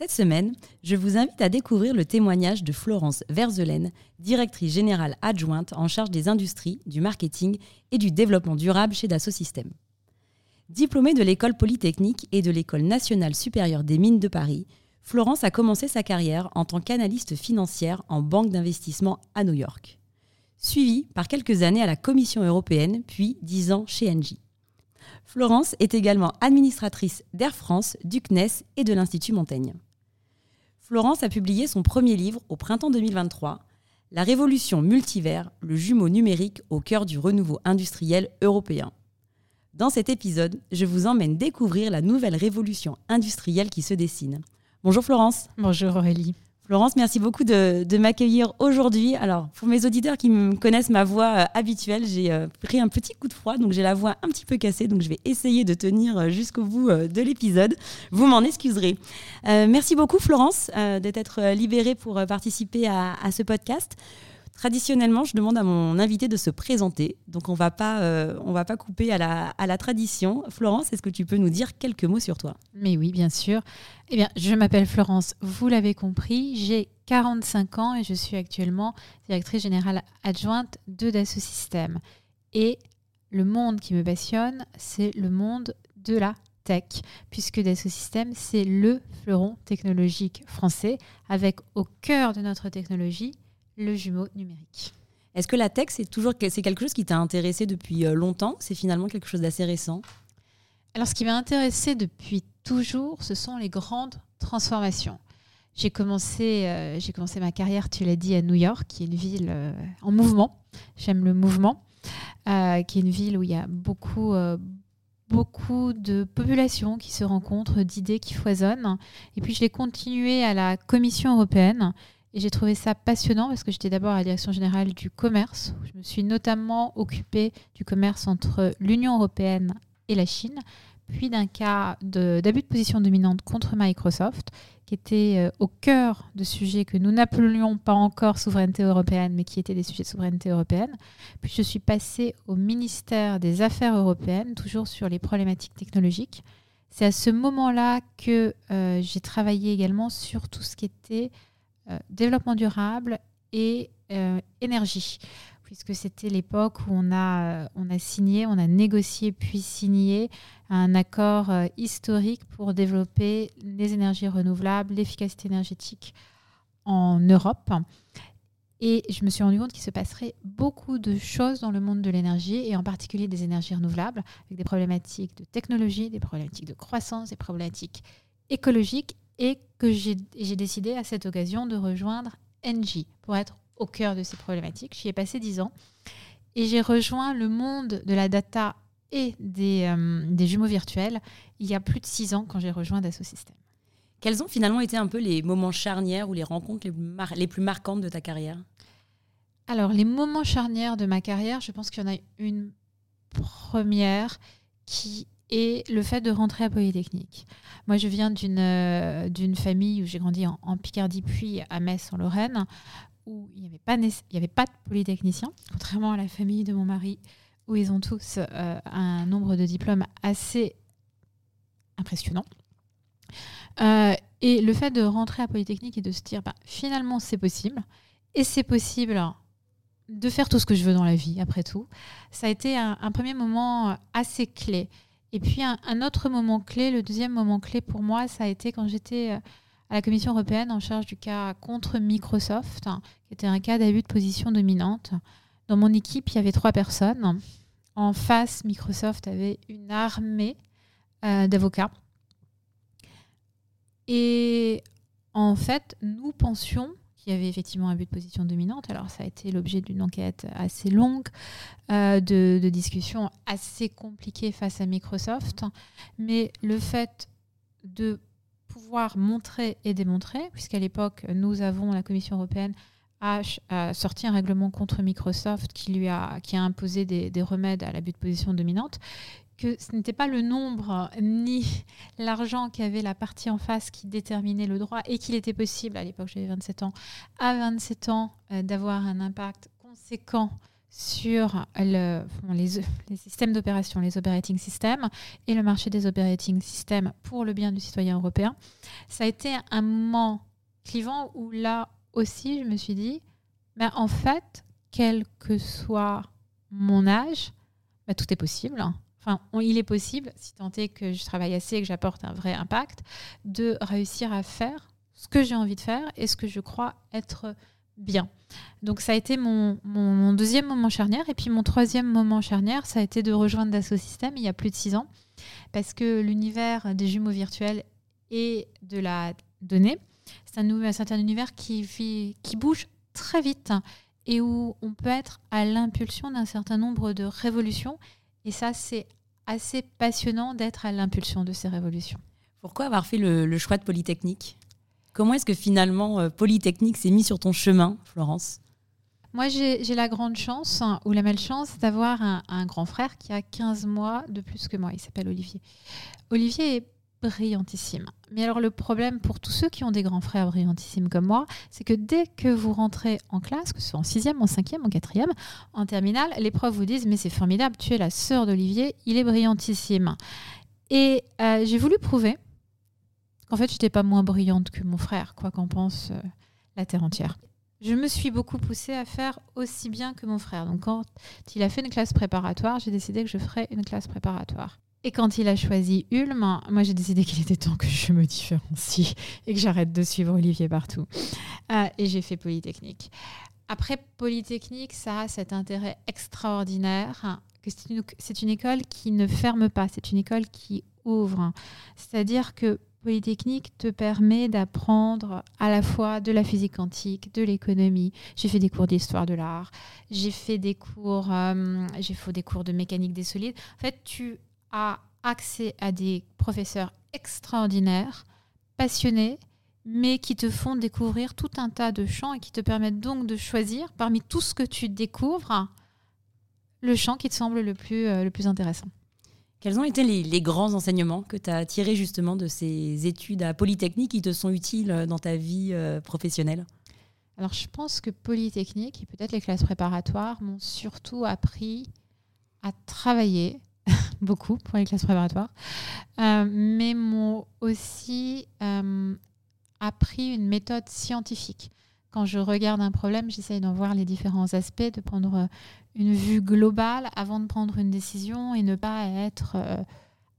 Cette semaine, je vous invite à découvrir le témoignage de Florence Verzelaine, directrice générale adjointe en charge des industries, du marketing et du développement durable chez Dassault Systèmes. Diplômée de l'école polytechnique et de l'école nationale supérieure des mines de Paris, Florence a commencé sa carrière en tant qu'analyste financière en banque d'investissement à New York. Suivie par quelques années à la Commission européenne, puis dix ans chez Engie. Florence est également administratrice d'Air France, du CNES et de l'Institut Montaigne. Florence a publié son premier livre au printemps 2023, La révolution multivers, le jumeau numérique au cœur du renouveau industriel européen. Dans cet épisode, je vous emmène découvrir la nouvelle révolution industrielle qui se dessine. Bonjour Florence. Bonjour Aurélie. Florence, merci beaucoup de, m'accueillir aujourd'hui. Alors, pour mes auditeurs qui me connaissent ma voix euh, habituelle, j'ai euh, pris un petit coup de froid, donc j'ai la voix un petit peu cassée, donc je vais essayer de tenir euh, jusqu'au bout de l'épisode. Vous m'en excuserez. merci beaucoup Florence d'être libérée pour participer à, à ce podcast. Traditionnellement, je demande à mon invité de se présenter, donc on va pas, euh, va pas couper à la, à la tradition. Florence, est-ce que tu peux nous dire quelques mots sur toi? Mais oui, bien sûr. Eh bien, je m'appelle Florence, vous l'avez compris, j'ai 45 ans et je suis actuellement directrice générale adjointe de Dassault Systèmes. Et le monde qui me passionne, c'est le monde de la tech, puisque Dassault Systèmes, c'est le fleuron technologique français, avec au cœur de notre technologie le jumeau numérique. Est-ce que la tech, c'est toujours c'est quelque chose qui t'a intéressé depuis euh, longtemps? C'est finalement quelque chose d'assez récent? Alors, ce qui m'a intéressé depuis toujours, ce sont les grandes transformations. J'ai commencé, euh, j'ai commencé ma carrière, tu l'as dit, à New York, qui est une ville euh, en mouvement. J'aime le mouvement, qui est une ville où il y a beaucoup, beaucoup de populations qui se rencontrent, d'idées qui foisonnent. Et puis, je l'ai continué à la Commission européenne et j'ai trouvé ça passionnant parce que j'étais d'abord à la direction générale du commerce. je me suis notamment occupée du commerce entre l'Union européenne et la Chine, puis d'un cas d'abus de, position dominante contre Microsoft, qui était euh, au cœur de sujets que nous n'appelions pas encore souveraineté européenne, mais qui étaient des sujets de souveraineté européenne. Puis je suis passée au ministère des Affaires européennes, toujours sur les problématiques technologiques. C'est à ce moment-là que euh, j'ai travaillé également sur tout ce qui était développement durable et euh, énergie, puisque c'était l'époque où on a, on a signé, on a négocié puis signé un accord euh, historique pour développer les énergies renouvelables, l'efficacité énergétique en Europe. Et je me suis rendu compte qu'il se passerait beaucoup de choses dans le monde de l'énergie, et en particulier des énergies renouvelables, avec des problématiques de technologie, des problématiques de croissance, des problématiques écologiques, et que j'ai décidé à cette occasion de rejoindre Engie pour être au cœur de ces problématiques. J'y ai passé dix ans et j'ai rejoint le monde de la data et des, euh, des, jumeaux virtuels il y a plus de six ans quand j'ai rejoint Dassault Systèmes. Quels ont finalement été un peu les moments charnières ou les rencontres les les plus marquantes de ta carrière? Alors, les moments charnières de ma carrière, je pense qu'il y en a une première qui et le fait de rentrer à Polytechnique. Moi, je viens d'une euh, famille où j'ai grandi en, Picardie, puis à Metz, en Lorraine, où il n'y avait, pas avait pas de polytechniciens, contrairement à la famille de mon mari, où ils ont tous euh, un nombre de diplômes assez impressionnant. Euh, et le fait de rentrer à Polytechnique et de se dire, bah, finalement, c'est possible, et c'est possible de faire tout ce que je veux dans la vie, après tout, ça a été un premier moment assez clé. Et puis un, autre moment clé, le deuxième moment clé pour moi, ça a été quand j'étais euh, à la Commission européenne en charge du cas contre Microsoft, qui était un cas d'abus de position dominante. Dans mon équipe, il y avait trois personnes. En face, Microsoft avait une armée euh, d'avocats. Et en fait, nous pensions y avait effectivement un but de position dominante. Alors ça a été l'objet d'une enquête assez longue, euh, de, discussions assez compliquées face à Microsoft. Mais le fait de pouvoir montrer et démontrer, puisqu'à l'époque, nous avons, la Commission européenne a, sorti un règlement contre Microsoft qui lui a, qui a imposé des, des remèdes à l'abus de position dominante, que ce n'était pas le nombre ni l'argent qu'avait la partie en face qui déterminait le droit et qu'il était possible, à l'époque j'avais 27 ans, à 27 ans euh, d'avoir un impact conséquent sur le, les, systèmes d'opération, les operating systems et le marché des operating systems pour le bien du citoyen européen. Ça a été un moment clivant où là aussi je me suis dit, ben, en fait, quel que soit mon âge, ben, tout est possible. Enfin, il est possible, si tant est que je travaille assez et que j'apporte un vrai impact, de réussir à faire ce que j'ai envie de faire et ce que je crois être bien. Donc ça a été mon, deuxième moment charnière. Et puis mon troisième moment charnière, ça a été de rejoindre Dassault Systèmes il y a plus de six ans. Parce que l'univers des jumeaux virtuels et de la donnée, c'est un, univers qui bouge très vite et où on peut être à l'impulsion d'un certain nombre de révolutions. Et ça, c'est assez passionnant d'être à l'impulsion de ces révolutions. Pourquoi avoir fait le choix de Polytechnique? Comment est-ce que finalement euh, Polytechnique s'est mis sur ton chemin, Florence? Moi, j'ai la grande chance hein, ou la malchance d'avoir un, grand frère qui a 15 mois de plus que moi. Il s'appelle Olivier. Olivier est brillantissime. Mais alors le problème pour tous ceux qui ont des grands frères brillantissimes comme moi, c'est que dès que vous rentrez en classe, que ce soit en sixième, en cinquième, en quatrième, en terminale, les profs vous disent mais c'est formidable, tu es la sœur d'Olivier, il est brillantissime. Et euh, j'ai voulu prouver en fait, je n'étais pas moins brillante que mon frère, quoi qu'en pense euh, la Terre entière. Je me suis beaucoup poussée à faire aussi bien que mon frère. Donc, quand il a fait une classe préparatoire, j'ai décidé que je ferais une classe préparatoire. Et quand il a choisi Ulm, moi j'ai décidé qu'il était temps que je me différencie et que j'arrête de suivre Olivier partout. Euh, et j'ai fait Polytechnique. Après Polytechnique, ça a cet intérêt extraordinaire que c'est une, école qui ne ferme pas, c'est une école qui ouvre. C'est-à-dire que Polytechnique te permet d'apprendre à la fois de la physique quantique, de l'économie. J'ai fait des cours d'histoire de l'art, j'ai fait des cours, euh, j'ai fait des cours de mécanique des solides. En fait, tu accès à des professeurs extraordinaires, passionnés, mais qui te font découvrir tout un tas de champs et qui te permettent donc de choisir parmi tout ce que tu découvres le champ qui te semble le plus, euh, le plus intéressant. Quels ont été les, grands enseignements que tu as tirés justement de ces études à Polytechnique qui te sont utiles euh, dans ta vie euh, professionnelle? Alors je pense que Polytechnique et peut-être les classes préparatoires m'ont surtout appris à travailler beaucoup pour les classes préparatoires, euh, mais m'ont aussi appris une méthode scientifique quand je regarde un problème, j'essaye d'en voir les différents aspects, de prendre euh, une vue globale avant de prendre une décision et ne pas être euh,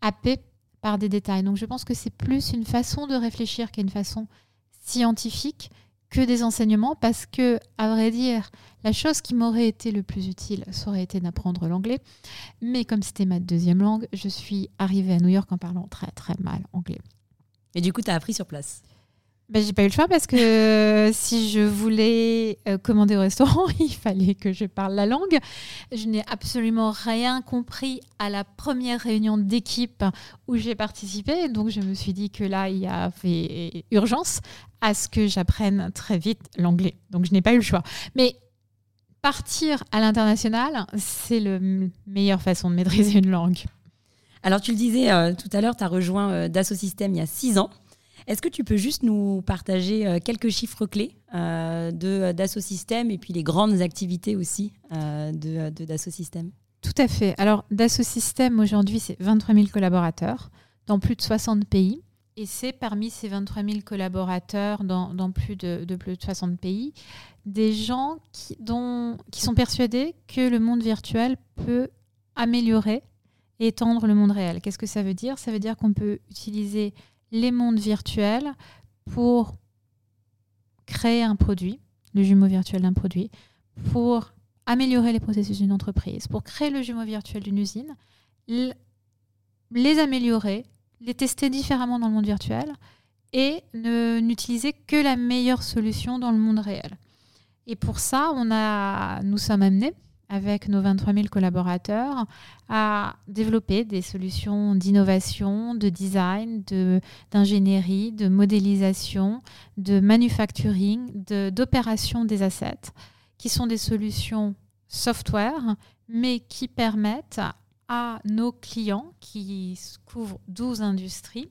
happé par des détails. Donc je pense que c'est plus une façon de réfléchir qu'une façon scientifique que des enseignements parce que, à vrai dire, la chose qui m'aurait été le plus utile, ça aurait été d'apprendre l'anglais. Mais comme c'était ma deuxième langue, je suis arrivée à New York en parlant très très mal anglais. Et du coup, tu as appris sur place? Ben, j'ai pas eu le choix parce que euh, si je voulais euh, commander au restaurant, il fallait que je parle la langue. Je n'ai absolument rien compris à la première réunion d'équipe où j'ai participé. Donc je me suis dit que là, il y avait urgence à ce que j'apprenne très vite l'anglais. Donc je n'ai pas eu le choix. Mais partir à l'international, c'est la meilleure façon de maîtriser une langue. Alors tu le disais euh, tout à l'heure, tu as rejoint Dassault Systèmes il y a six ans. Est-ce que tu peux juste nous partager euh, quelques chiffres clés euh, de Dassault Systèmes et puis les grandes activités aussi euh, de, Dassault Systèmes? Tout à fait. Alors, Dassault Systèmes, aujourd'hui, c'est 23 000 collaborateurs dans plus de 60 pays. Et c'est parmi ces 23 000 collaborateurs dans, dans plus, de, de, plus de 60 pays, des gens qui, dont, qui sont persuadés que le monde virtuel peut améliorer et étendre le monde réel. Qu'est-ce que ça veut dire? Ça veut dire qu'on peut utiliser les mondes virtuels pour créer un produit, le jumeau virtuel d'un produit, pour améliorer les processus d'une entreprise, pour créer le jumeau virtuel d'une usine, les améliorer, les tester différemment dans le monde virtuel et ne n'utiliser que la meilleure solution dans le monde réel. Et pour ça, on a, nous sommes amenés avec nos 23 000 collaborateurs, à développer des solutions d'innovation, de design, d'ingénierie, de, modélisation, de manufacturing, d'opération des assets, qui sont des solutions software, mais qui permettent à nos clients, qui couvrent 12 industries,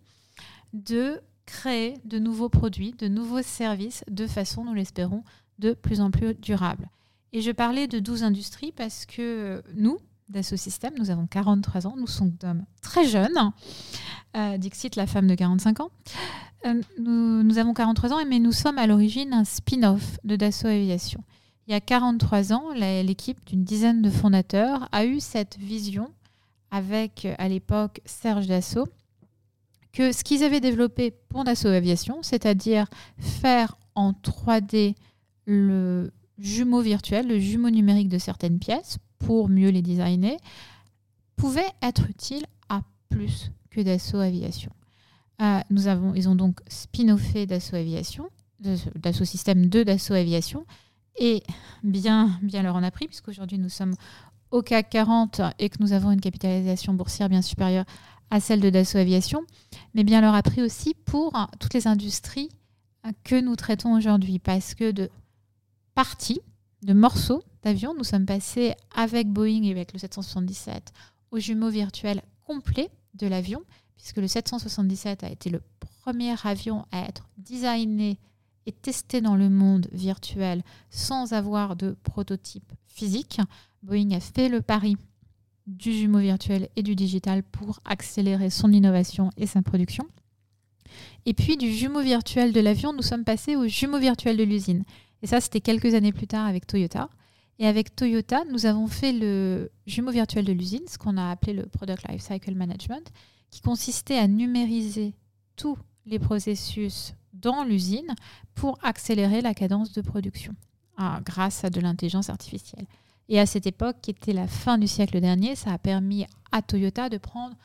de créer de nouveaux produits, de nouveaux services de façon, nous l'espérons, de plus en plus durable. Et je parlais de 12 industries parce que nous, Dassault Systèmes, nous avons 43 ans, nous sommes très jeunes. Euh, Dixit, la femme de 45 ans. Euh, nous, avons 43 ans, mais nous sommes à l'origine un spin-off de Dassault Aviation. Il y a 43 ans, l'équipe d'une dizaine de fondateurs a eu cette vision avec, à l'époque, Serge Dassault, que ce qu'ils avaient développé pour Dassault Aviation, c'est-à-dire faire en 3D le jumeau virtuel, le jumeau numérique de certaines pièces pour mieux les designer, pouvait être utile à plus que Dassault Aviation. Euh, nous avons, ils ont donc spin-offé Dassault Aviation, Dassault Système de Dassault Aviation, et bien, bien leur en a pris, puisqu'aujourd'hui nous sommes au CAC 40 et que nous avons une capitalisation boursière bien supérieure à celle de Dassault Aviation, mais bien leur a pris aussi pour toutes les industries que nous traitons aujourd'hui, parce que de parties, de morceaux d'avion. Nous sommes passés avec Boeing et avec le 777 au jumeau virtuel complet de l'avion, puisque le 777 a été le premier avion à être designé et testé dans le monde virtuel sans avoir de prototype physique. Boeing a fait le pari du jumeau virtuel et du digital pour accélérer son innovation et sa production. Et puis du jumeau virtuel de l'avion, nous sommes passés au jumeau virtuel de l'usine. Et ça, c'était quelques années plus tard avec Toyota. Et avec Toyota, nous avons fait le jumeau virtuel de l'usine, ce qu'on a appelé le Product Lifecycle Management, qui consistait à numériser tous les processus dans l'usine pour accélérer la cadence de production ah, grâce à de l'intelligence artificielle. Et à cette époque, qui était la fin du siècle dernier, ça a permis à Toyota de prendre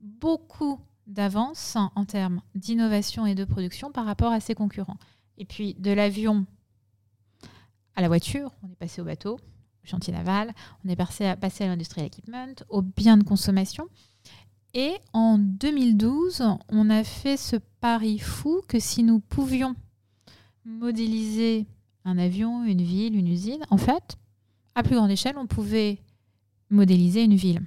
beaucoup d'avance en termes d'innovation et de production par rapport à ses concurrents. Et puis de l'avion à la voiture, on est passé au bateau, au chantier naval, on est passé à, passé à l'industrial equipment, aux biens de consommation. Et en 2012, on a fait ce pari fou que si nous pouvions modéliser un avion, une ville, une usine, en fait, à plus grande échelle, on pouvait modéliser une ville.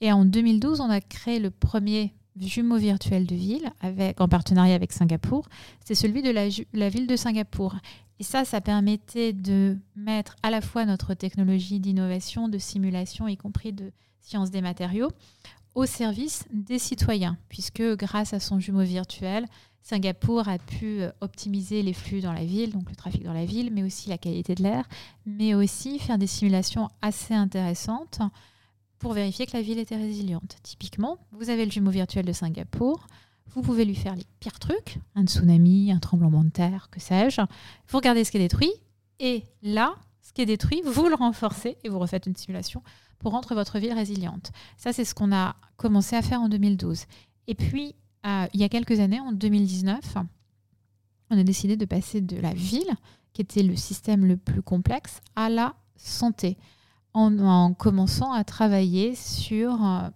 Et en 2012, on a créé le premier jumeau virtuel de ville en partenariat avec Singapour. C'est celui de la, ville de Singapour. Et ça, ça permettait de mettre à la fois notre technologie d'innovation, de simulation, y compris de sciences des matériaux, au service des citoyens, puisque grâce à son jumeau virtuel, Singapour a pu euh, optimiser les flux dans la ville, donc le trafic dans la ville, mais aussi la qualité de l'air, mais aussi faire des simulations assez intéressantes pour vérifier que la ville était résiliente. Typiquement, vous avez le jumeau virtuel de Singapour, vous pouvez lui faire les pires trucs, un tsunami, un tremblement de terre, que sais-je. Vous regardez ce qui est détruit, et là, ce qui est détruit, vous le renforcez et vous refaites une simulation pour rendre votre ville résiliente. Ça, c'est ce qu'on a commencé à faire en 2012. Et puis, euh, il y a quelques années, en 2019, on a décidé de passer de la ville, qui était le système le plus complexe, à la santé, en, commençant à travailler sur euh,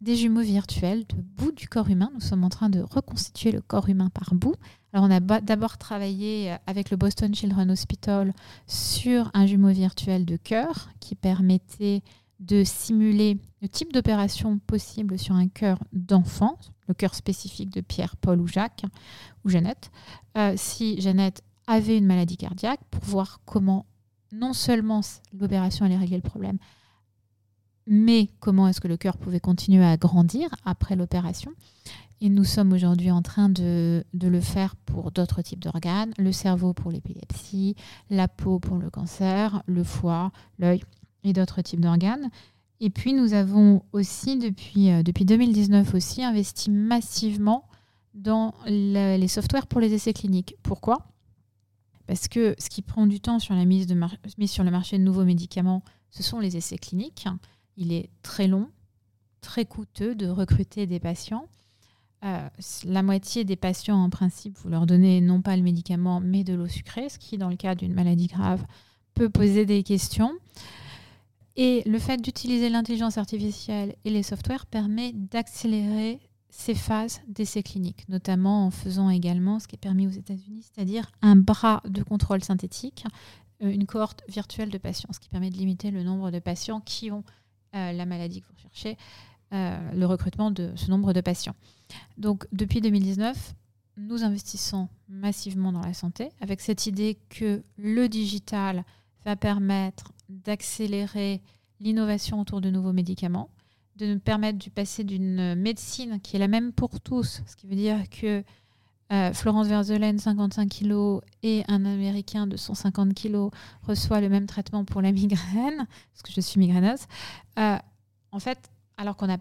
des jumeaux virtuels de bout du corps humain. Nous sommes en train de reconstituer le corps humain par bout. Alors on a d'abord travaillé euh, avec le Boston Children's Hospital sur un jumeau virtuel de cœur qui permettait de simuler le type d'opération possible sur un cœur d'enfant, le cœur spécifique de Pierre, Paul ou Jacques ou Jeannette, euh, si Jeannette avait une maladie cardiaque, pour voir comment non seulement l'opération allait régler le problème, mais comment est-ce que le cœur pouvait continuer à grandir après l'opération? Et nous sommes aujourd'hui en train de, le faire pour d'autres types d'organes, le cerveau pour l'épilepsie, la peau pour le cancer, le foie, l'œil et d'autres types d'organes. Et puis nous avons aussi depuis, euh, depuis 2019 aussi investi massivement dans les softwares pour les essais cliniques. Pourquoi? Parce que ce qui prend du temps sur la mise sur le marché de nouveaux médicaments, ce sont les essais cliniques. Il est très long, très coûteux de recruter des patients. Euh, la moitié des patients, en principe, vous leur donnez non pas le médicament, mais de l'eau sucrée, ce qui, dans le cas d'une maladie grave, peut poser des questions. Et le fait d'utiliser l'intelligence artificielle et les softwares permet d'accélérer ces phases d'essais cliniques, notamment en faisant également ce qui est permis aux États-Unis, c'est-à-dire un bras de contrôle synthétique, euh, une cohorte virtuelle de patients, ce qui permet de limiter le nombre de patients qui ont la maladie que vous recherchez, euh, le recrutement de ce nombre de patients. Donc depuis 2019, nous investissons massivement dans la santé avec cette idée que le digital va permettre d'accélérer l'innovation autour de nouveaux médicaments, de nous permettre de passer d'une médecine qui est la même pour tous, ce qui veut dire que euh, Florence Verzelen, 55 kg, et un Américain de 150 kg reçoit le même traitement pour la migraine, parce que je suis migraineuse. Euh, en fait, alors qu'on n'a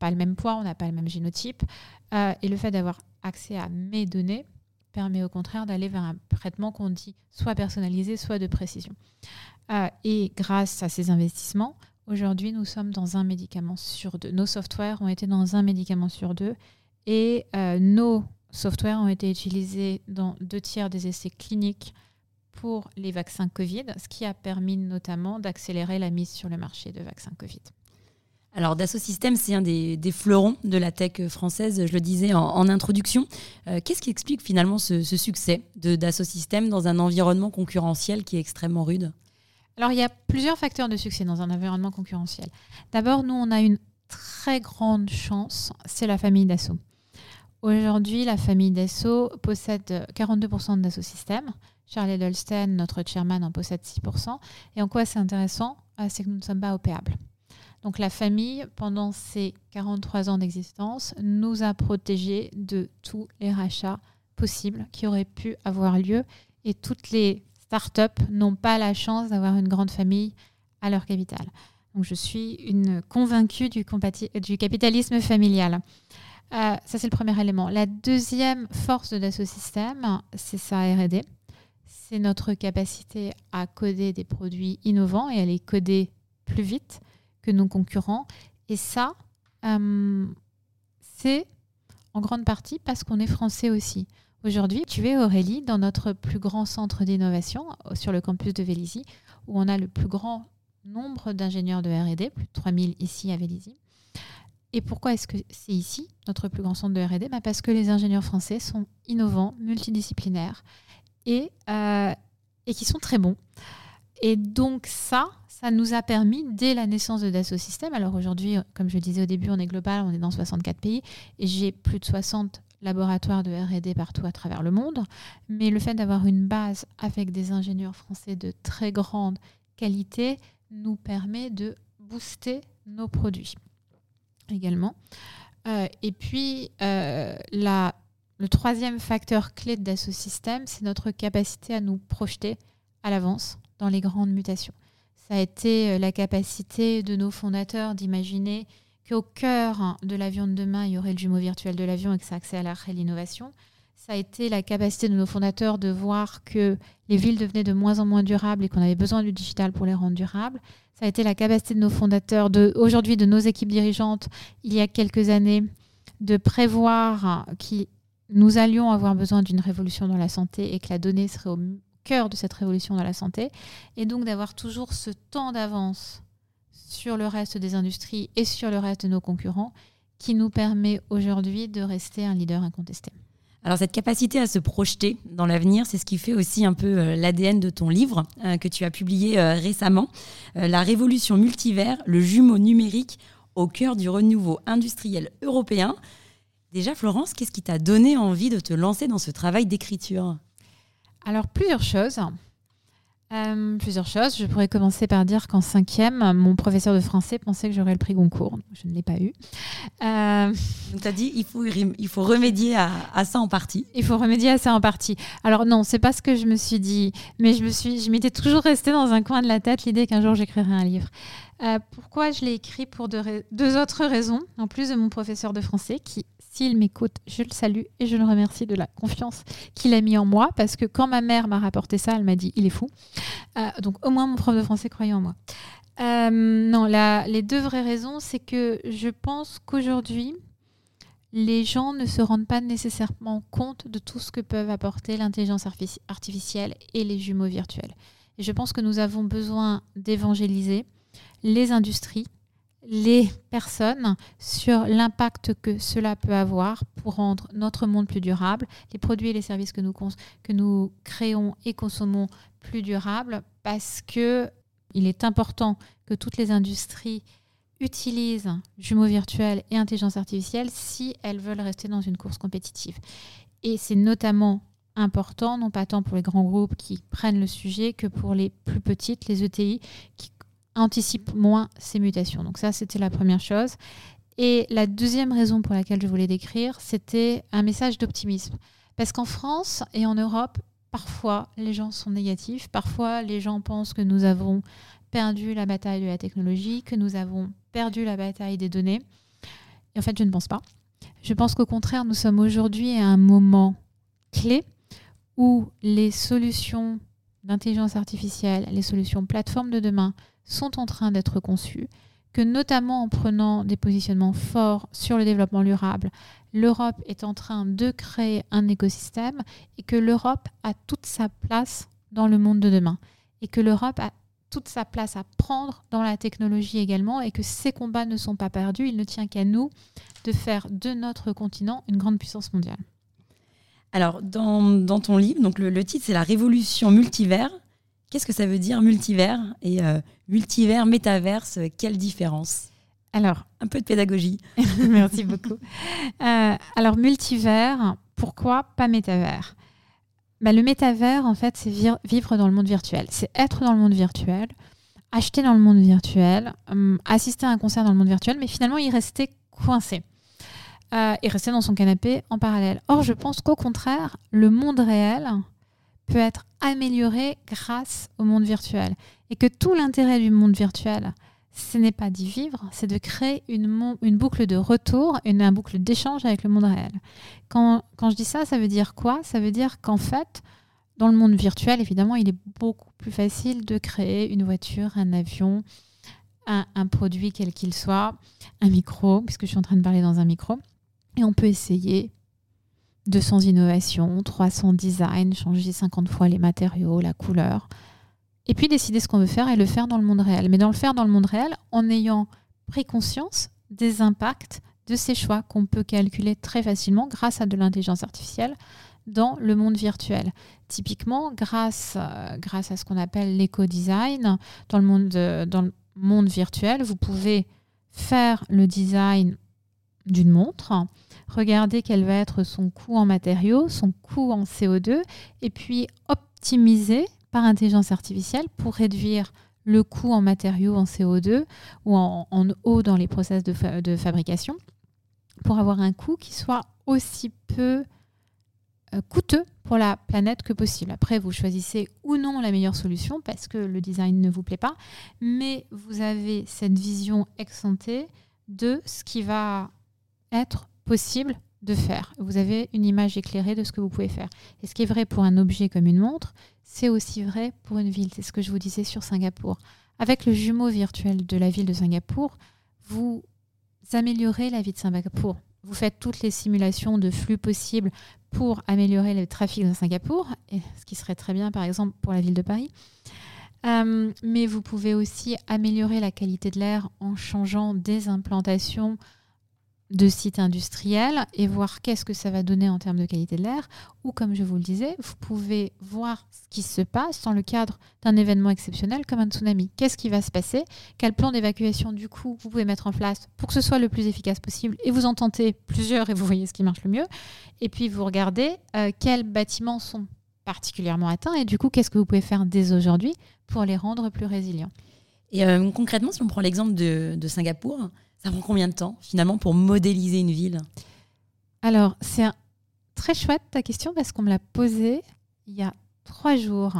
pas le même poids, on n'a pas le même génotype, euh, et le fait d'avoir accès à mes données permet au contraire d'aller vers un traitement qu'on dit soit personnalisé, soit de précision. et grâce à ces investissements, Aujourd'hui, nous sommes dans un médicament sur deux. Nos softwares ont été dans un médicament sur deux et nos softwares ont été utilisés dans deux tiers des essais cliniques pour les vaccins Covid, ce qui a permis notamment d'accélérer la mise sur le marché de vaccins Covid. Alors Dassault Systèmes, c'est un des, fleurons de la tech française, je le disais en, introduction. Euh, qu'est-ce qui explique finalement ce, ce succès de Dassault Systèmes dans un environnement concurrentiel qui est extrêmement rude? Alors, il y a plusieurs facteurs de succès dans un environnement concurrentiel. D'abord, nous, on a une très grande chance, c'est la famille Dassault. Aujourd'hui, la famille Dassault possède 42% de Dassault Systèmes. Charles Edelstein, notre chairman, en possède 6%. Et en quoi c'est intéressant? Euh, C'est que nous ne sommes pas opéables. Donc la famille, pendant ces 43 ans d'existence, nous a protégés de tous les rachats possibles qui auraient pu avoir lieu et toutes les start-up n'ont pas la chance d'avoir une grande famille à leur capital. Donc je suis une convaincue du capitalisme familial. Euh, ça, c'est le premier élément. La deuxième force de Dassault Systèmes, c'est sa RD. C'est notre capacité à coder des produits innovants et à les coder plus vite que nos concurrents. Et ça, euh, c'est en grande partie parce qu'on est français aussi. Aujourd'hui, tu es Aurélie dans notre plus grand centre d'innovation sur le campus de Vélizy, où on a le plus grand nombre d'ingénieurs de RD, plus de 3000 ici à Vélizy. Et pourquoi est-ce que c'est ici, notre plus grand centre de RD bah Parce que les ingénieurs français sont innovants, multidisciplinaires et, euh, et qui sont très bons. Et donc ça, ça nous a permis, dès la naissance de Dassault Systèmes, alors aujourd'hui, comme je disais au début, on est global, on est dans 64 pays, et j'ai plus de 60 laboratoires de RD partout à travers le monde, mais le fait d'avoir une base avec des ingénieurs français de très grande qualité nous permet de booster nos produits également. Euh, et puis, euh, la, le troisième facteur clé de Dassault Systèmes, c'est notre capacité à nous projeter à l'avance dans les grandes mutations. Ça a été euh, la capacité de nos fondateurs d'imaginer qu'au cœur de l'avion de demain, il y aurait le jumeau virtuel de l'avion et que ça accélérerait l'innovation. Ça a été la capacité de nos fondateurs de voir que les villes devenaient de moins en moins durables et qu'on avait besoin du digital pour les rendre durables. Ça a été la capacité de nos fondateurs, de, aujourd'hui de nos équipes dirigeantes, il y a quelques années, de prévoir que nous allions avoir besoin d'une révolution dans la santé et que la donnée serait au cœur de cette révolution dans la santé. Et donc d'avoir toujours ce temps d'avance sur le reste des industries et sur le reste de nos concurrents qui nous permet aujourd'hui de rester un leader incontesté. Alors cette capacité à se projeter dans l'avenir, c'est ce qui fait aussi un peu euh, l'ADN de ton livre euh, que tu as publié euh, récemment, La révolution multivers, le jumeau numérique au cœur du renouveau industriel européen. Déjà Florence, qu'est-ce qui t'a donné envie de te lancer dans ce travail d'écriture? Alors plusieurs choses. Euh, plusieurs choses. Je pourrais commencer par dire qu'en cinquième, mon professeur de français pensait que j'aurais le prix Goncourt. Je ne l'ai pas eu. Euh... Tu as dit il faut, il faut remédier à, ça en partie. Il faut remédier à ça en partie. Alors non, c'est pas ce que je me suis dit, mais je me suis, je m'étais toujours resté dans un coin de la tête l'idée qu'un jour j'écrirais un livre. Euh, pourquoi je l'ai écrit Pour deux, deux autres raisons, en plus de mon professeur de français qui s'il m'écoute, je le salue et je le remercie de la confiance qu'il a mis en moi parce que quand ma mère m'a rapporté ça, elle m'a dit il est fou. Euh, donc au moins mon prof de français croyait en moi. Euh, non, les deux vraies raisons, c'est que je pense qu'aujourd'hui, les gens ne se rendent pas nécessairement compte de tout ce que peuvent apporter l'intelligence artificielle et les jumeaux virtuels. Et je pense que nous avons besoin d'évangéliser les industries, les personnes sur l'impact que cela peut avoir pour rendre notre monde plus durable, les produits et les services que nous, créons et consommons plus durables, parce que il est important que toutes les industries utilisent jumeaux virtuels et intelligence artificielle si elles veulent rester dans une course compétitive. Et c'est notamment important, non pas tant pour les grands groupes qui prennent le sujet que pour les plus petites, les ETI, qui anticipe moins ces mutations. Donc ça, c'était la première chose. Et la deuxième raison pour laquelle je voulais décrire, c'était un message d'optimisme. Parce qu'en France et en Europe, parfois les gens sont négatifs, parfois les gens pensent que nous avons perdu la bataille de la technologie, que nous avons perdu la bataille des données. Et en fait, je ne pense pas. Je pense qu'au contraire, nous sommes aujourd'hui à un moment clé où les solutions d'intelligence artificielle, les solutions plateformes de demain sont en train d'être conçus, que notamment en prenant des positionnements forts sur le développement durable, l'Europe est en train de créer un écosystème et que l'Europe a toute sa place dans le monde de demain et que l'Europe a toute sa place à prendre dans la technologie également et que ces combats ne sont pas perdus. Il ne tient qu'à nous de faire de notre continent une grande puissance mondiale. Alors, dans, ton livre, donc le, le titre, c'est La révolution multivers. Qu'est-ce que ça veut dire multivers? Et euh, multivers, métaverse Quelle différence? Alors, un peu de pédagogie. Merci beaucoup. Euh, alors, multivers, pourquoi pas métavers? Bah, Le métavers, en fait, c'est vivre dans le monde virtuel. C'est être dans le monde virtuel, acheter dans le monde virtuel, hum, assister à un concert dans le monde virtuel, mais finalement y rester coincé. Euh, et rester dans son canapé en parallèle. Or, je pense qu'au contraire, le monde réel, peut être amélioré grâce au monde virtuel. Et que tout l'intérêt du monde virtuel, ce n'est pas d'y vivre, c'est de créer une, boucle de retour, une, boucle d'échange avec le monde réel. Quand, je dis ça, ça veut dire quoi? Ça veut dire qu'en fait, dans le monde virtuel, évidemment, il est beaucoup plus facile de créer une voiture, un avion, un produit quel qu'il soit, un micro, puisque je suis en train de parler dans un micro. Et on peut essayer 200 innovations, 300 designs, changer 50 fois les matériaux, la couleur. Et puis décider ce qu'on veut faire et le faire dans le monde réel. Mais dans le faire dans le monde réel en ayant pris conscience des impacts de ces choix qu'on peut calculer très facilement grâce à de l'intelligence artificielle dans le monde virtuel. Typiquement, grâce, euh, grâce à ce qu'on appelle l'éco-design, dans, monde, dans le monde virtuel, vous pouvez faire le design d'une montre, regarder quel va être son coût en matériaux, son coût en CO2, et puis optimiser par intelligence artificielle pour réduire le coût en matériaux, en CO2 ou en, eau dans les process de, fabrication, pour avoir un coût qui soit aussi peu euh, coûteux pour la planète que possible. Après, vous choisissez ou non la meilleure solution parce que le design ne vous plaît pas, mais vous avez cette vision ex de ce qui va être possible de faire. Vous avez une image éclairée de ce que vous pouvez faire. Et ce qui est vrai pour un objet comme une montre, c'est aussi vrai pour une ville. C'est ce que je vous disais sur Singapour. Avec le jumeau virtuel de la ville de Singapour, vous améliorez la vie de Singapour. Vous faites toutes les simulations de flux possibles pour améliorer le trafic dans Singapour, ce qui serait très bien par exemple pour la ville de Paris. Euh, mais vous pouvez aussi améliorer la qualité de l'air en changeant des implantations de sites industriels et voir qu'est-ce que ça va donner en termes de qualité de l'air. Ou comme je vous le disais, vous pouvez voir ce qui se passe dans le cadre d'un événement exceptionnel comme un tsunami. Qu'est-ce qui va se passer? Quel plan d'évacuation du coup vous pouvez mettre en place pour que ce soit le plus efficace possible Et vous en tentez plusieurs et vous voyez ce qui marche le mieux. Et puis vous regardez euh, quels bâtiments sont particulièrement atteints et du coup qu'est-ce que vous pouvez faire dès aujourd'hui pour les rendre plus résilients. Et euh, concrètement, si on prend l'exemple de, de Singapour, ça prend combien de temps finalement pour modéliser une ville? Alors, c'est très chouette ta question parce qu'on me l'a posée il y a trois jours.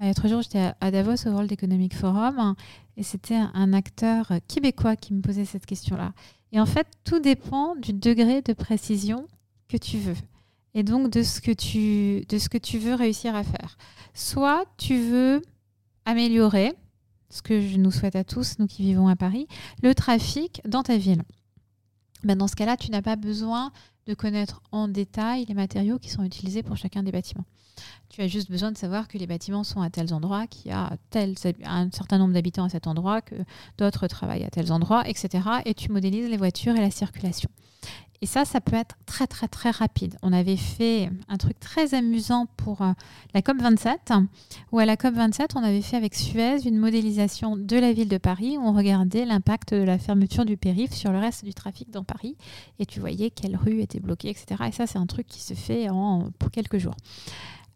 Il y a trois jours, j'étais à Davos au World Economic Forum et c'était un acteur québécois qui me posait cette question-là. Et en fait, tout dépend du degré de précision que tu veux et donc de ce que tu, de ce que tu veux réussir à faire. Soit tu veux améliorer ce que je nous souhaite à tous, nous qui vivons à Paris, le trafic dans ta ville. Ben dans ce cas-là, tu n'as pas besoin de connaître en détail les matériaux qui sont utilisés pour chacun des bâtiments. Tu as juste besoin de savoir que les bâtiments sont à tels endroits, qu'il y a tel, un certain nombre d'habitants à cet endroit, que d'autres travaillent à tels endroits, etc. Et tu modélises les voitures et la circulation. Et ça, ça peut être très très très rapide. On avait fait un truc très amusant pour euh, la COP27, où à la COP27, on avait fait avec Suez une modélisation de la ville de Paris, où on regardait l'impact de la fermeture du périph' sur le reste du trafic dans Paris, et tu voyais quelles rues étaient bloquées, etc. Et ça, c'est un truc qui se fait en, pour quelques jours.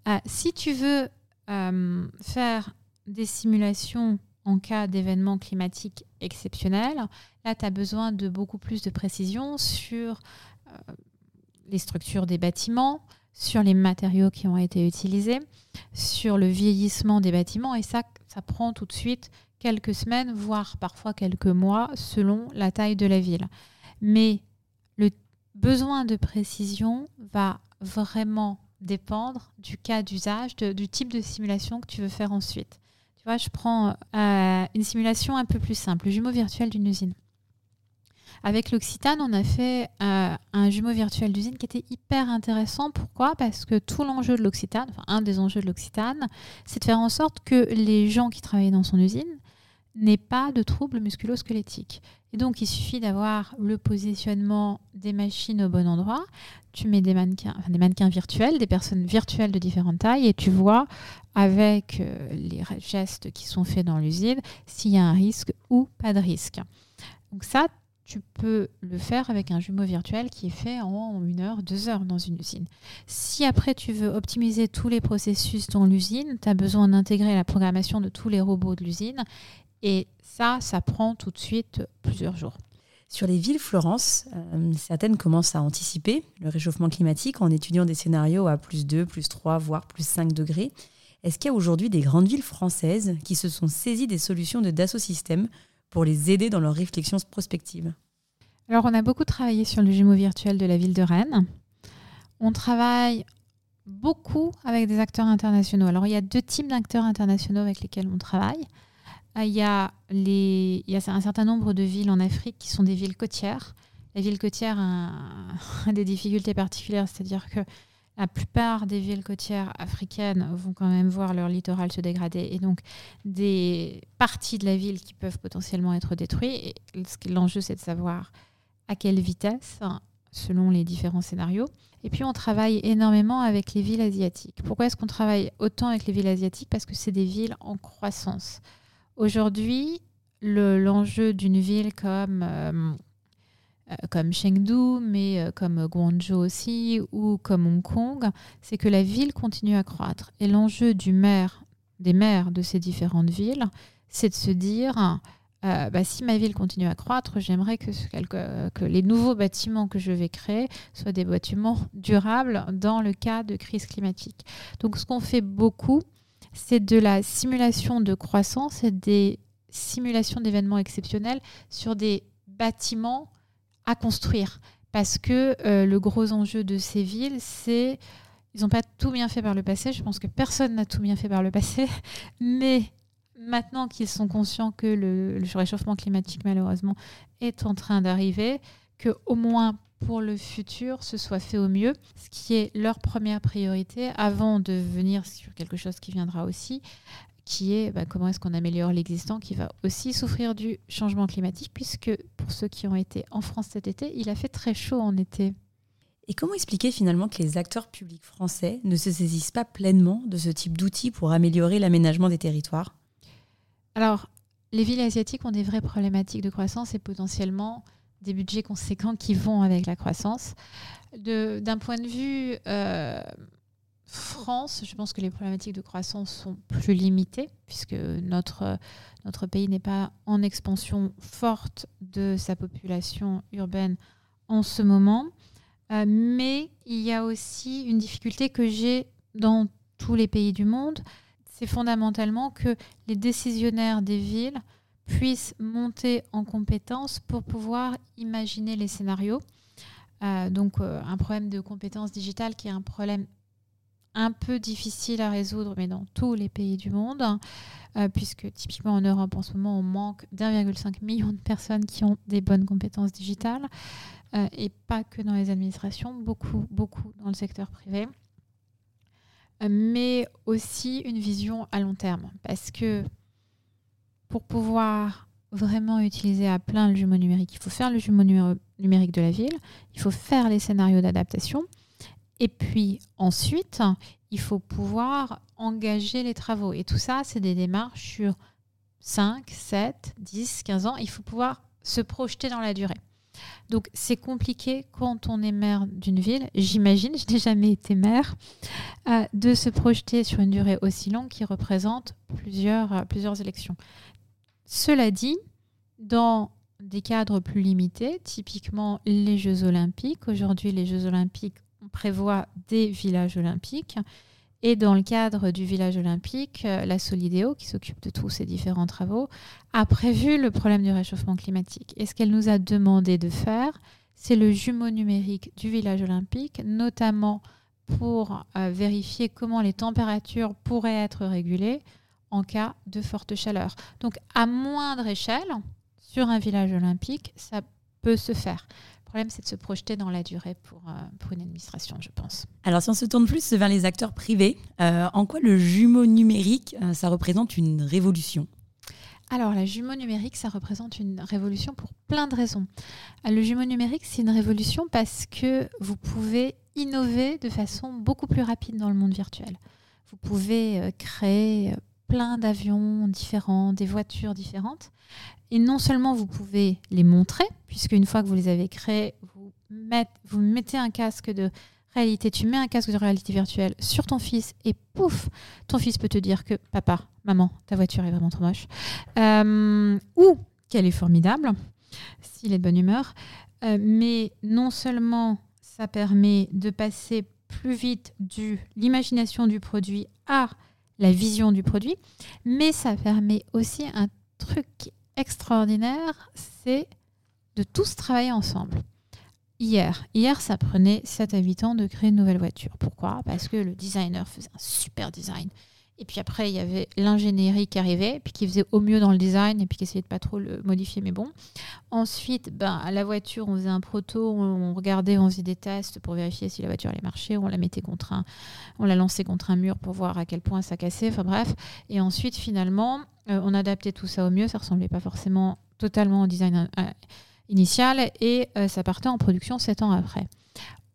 Euh, si tu veux euh, faire des simulations en cas d'événement climatique exceptionnel, là, tu as besoin de beaucoup plus de précision sur euh, les structures des bâtiments, sur les matériaux qui ont été utilisés, sur le vieillissement des bâtiments. Et ça, ça prend tout de suite quelques semaines, voire parfois quelques mois, selon la taille de la ville. Mais le besoin de précision va vraiment dépendre du cas d'usage, du type de simulation que tu veux faire ensuite. Je prends euh, une simulation un peu plus simple, le jumeau virtuel d'une usine. Avec l'Occitane, on a fait euh, un jumeau virtuel d'usine qui était hyper intéressant. Pourquoi? Parce que tout l'enjeu de l'Occitane, enfin un des enjeux de l'Occitane, c'est de faire en sorte que les gens qui travaillaient dans son usine n'aient pas de troubles musculo-squelettiques. Et donc, il suffit d'avoir le positionnement des machines au bon endroit. Tu mets des mannequins, virtuels, des personnes virtuelles de différentes tailles, et tu vois avec euh, les gestes qui sont faits dans l'usine s'il y a un risque ou pas de risque. Donc ça, tu peux le faire avec un jumeau virtuel qui est fait en une heure, deux heures dans une usine. Si après tu veux optimiser tous les processus dans l'usine, tu as besoin d'intégrer la programmation de tous les robots de l'usine et ça, ça prend tout de suite plusieurs jours. Sur les villes Florence, euh, certaines commencent à anticiper le réchauffement climatique en étudiant des scénarios à plus 2, plus 3, voire plus 5 degrés. Est-ce qu'il y a aujourd'hui des grandes villes françaises qui se sont saisies des solutions de Dassault Systèmes pour les aider dans leurs réflexions prospectives? Alors, on a beaucoup travaillé sur le jumeau virtuel de la ville de Rennes. On travaille beaucoup avec des acteurs internationaux. Alors, il y a deux types d'acteurs internationaux avec lesquels on travaille. Ah, il y, a les, il y a un certain nombre de villes en Afrique qui sont des villes côtières. La ville côtière a, des difficultés particulières, c'est-à-dire que la plupart des villes côtières africaines vont quand même voir leur littoral se dégrader et donc des parties de la ville qui peuvent potentiellement être détruites. L'enjeu, c'est de savoir à quelle vitesse, selon les différents scénarios. Et puis, on travaille énormément avec les villes asiatiques. Pourquoi est-ce qu'on travaille autant avec les villes asiatiques? Parce que c'est des villes en croissance. Aujourd'hui, l'enjeu d'une ville comme, euh, euh, comme Chengdu, mais euh, comme Guangzhou aussi, ou comme Hong Kong, c'est que la ville continue à croître. Et l'enjeu du maire, des maires de ces différentes villes, c'est de se dire, bah, si ma ville continue à croître, j'aimerais que, que, les nouveaux bâtiments que je vais créer soient des bâtiments durables dans le cas de crise climatique. Donc ce qu'on fait beaucoup, c'est de la simulation de croissance des simulations d'événements exceptionnels sur des bâtiments à construire. Parce que euh, le gros enjeu de ces villes, c'est ils n'ont pas tout bien fait par le passé. Je pense que personne n'a tout bien fait par le passé. Mais maintenant qu'ils sont conscients que le, le, réchauffement climatique, malheureusement, est en train d'arriver, que au moins pour le futur ce soit fait au mieux, ce qui est leur première priorité avant de venir sur quelque chose qui viendra aussi, qui est bah, comment est-ce qu'on améliore l'existant qui va aussi souffrir du changement climatique, puisque pour ceux qui ont été en France cet été, il a fait très chaud en été. Et comment expliquer finalement que les acteurs publics français ne se saisissent pas pleinement de ce type d'outils pour améliorer l'aménagement des territoires? Alors, les villes asiatiques ont des vraies problématiques de croissance et potentiellement des budgets conséquents qui vont avec la croissance. D'un point de vue euh, France, je pense que les problématiques de croissance sont plus limitées, puisque notre, notre pays n'est pas en expansion forte de sa population urbaine en ce moment. Euh, mais il y a aussi une difficulté que j'ai dans tous les pays du monde, c'est fondamentalement que les décisionnaires des villes puissent monter en compétences pour pouvoir imaginer les scénarios. Euh, donc euh, un problème de compétences digitales qui est un problème un peu difficile à résoudre, mais dans tous les pays du monde, euh, puisque typiquement en Europe en ce moment, on manque d'1,5 million de personnes qui ont des bonnes compétences digitales. et pas que dans les administrations, beaucoup, beaucoup dans le secteur privé, mais aussi une vision à long terme. Parce que pour pouvoir vraiment utiliser à plein le jumeau numérique, il faut faire le jumeau numérique de la ville, il faut faire les scénarios d'adaptation, et puis ensuite, il faut pouvoir engager les travaux. Et tout ça, c'est des démarches sur 5, 7, 10, 15 ans. Il faut pouvoir se projeter dans la durée. Donc c'est compliqué quand on est maire d'une ville, j'imagine, je n'ai jamais été maire, euh, de se projeter sur une durée aussi longue qui représente plusieurs, euh, plusieurs élections. Cela dit, dans des cadres plus limités, typiquement les Jeux olympiques, aujourd'hui les Jeux olympiques, on prévoit des villages olympiques, et dans le cadre du village olympique, euh, la Solidéo, qui s'occupe de tous ces différents travaux, a prévu le problème du réchauffement climatique. Et ce qu'elle nous a demandé de faire, c'est le jumeau numérique du village olympique, notamment pour euh, vérifier comment les températures pourraient être régulées en cas de forte chaleur. Donc à moindre échelle, sur un village olympique, ça peut se faire problème, c'est de se projeter dans la durée pour, euh, pour, une administration, je pense. Alors, si on se tourne plus vers les acteurs privés, euh, en quoi le jumeau numérique, euh, ça représente une révolution? Alors, la jumeau numérique, ça représente une révolution pour plein de raisons. Le jumeau numérique, c'est une révolution parce que vous pouvez innover de façon beaucoup plus rapide dans le monde virtuel. Vous pouvez créer plein d'avions différents, des voitures différentes. Et non seulement vous pouvez les montrer, puisque une fois que vous les avez créés, vous, vous mettez un casque de réalité, tu mets un casque de réalité virtuelle sur ton fils et pouf, ton fils peut te dire que papa, maman, ta voiture est vraiment trop moche, euh, ou qu'elle est formidable, s'il est de bonne humeur. Euh, mais non seulement ça permet de passer plus vite de l'imagination du produit à la vision du produit, mais ça permet aussi un truc extraordinaire, c'est de tous travailler ensemble. Hier, hier, ça prenait 7 à 8 ans de créer une nouvelle voiture. Pourquoi? Parce que le designer faisait un super design. Et puis après, il y avait l'ingénierie qui arrivait, puis qui faisait au mieux dans le design, et puis qui essayait de pas trop le modifier, mais bon. Ensuite, ben, la voiture, on faisait un proto, on regardait, on faisait des tests pour vérifier si la voiture allait marcher, on la mettait contre un, on la lançait contre un mur pour voir à quel point ça cassait, enfin bref. Et ensuite, finalement, euh, on adaptait tout ça au mieux, ça ressemblait pas forcément totalement au design euh, initial, et euh, ça partait en production sept ans après.